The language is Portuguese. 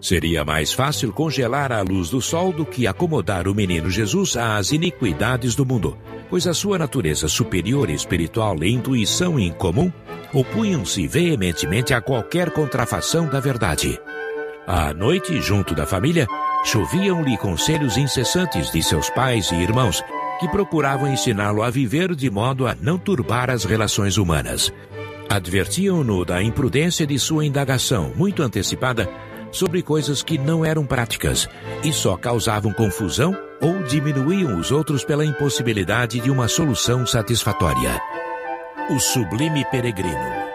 Seria mais fácil congelar a luz do sol do que acomodar o menino Jesus às iniquidades do mundo, pois a sua natureza superior espiritual e intuição em comum opunham-se veementemente a qualquer contrafação da verdade. À noite, junto da família, choviam-lhe conselhos incessantes de seus pais e irmãos, que procuravam ensiná-lo a viver de modo a não turbar as relações humanas. Advertiam-no da imprudência de sua indagação, muito antecipada, sobre coisas que não eram práticas e só causavam confusão ou diminuíam os outros pela impossibilidade de uma solução satisfatória. O Sublime Peregrino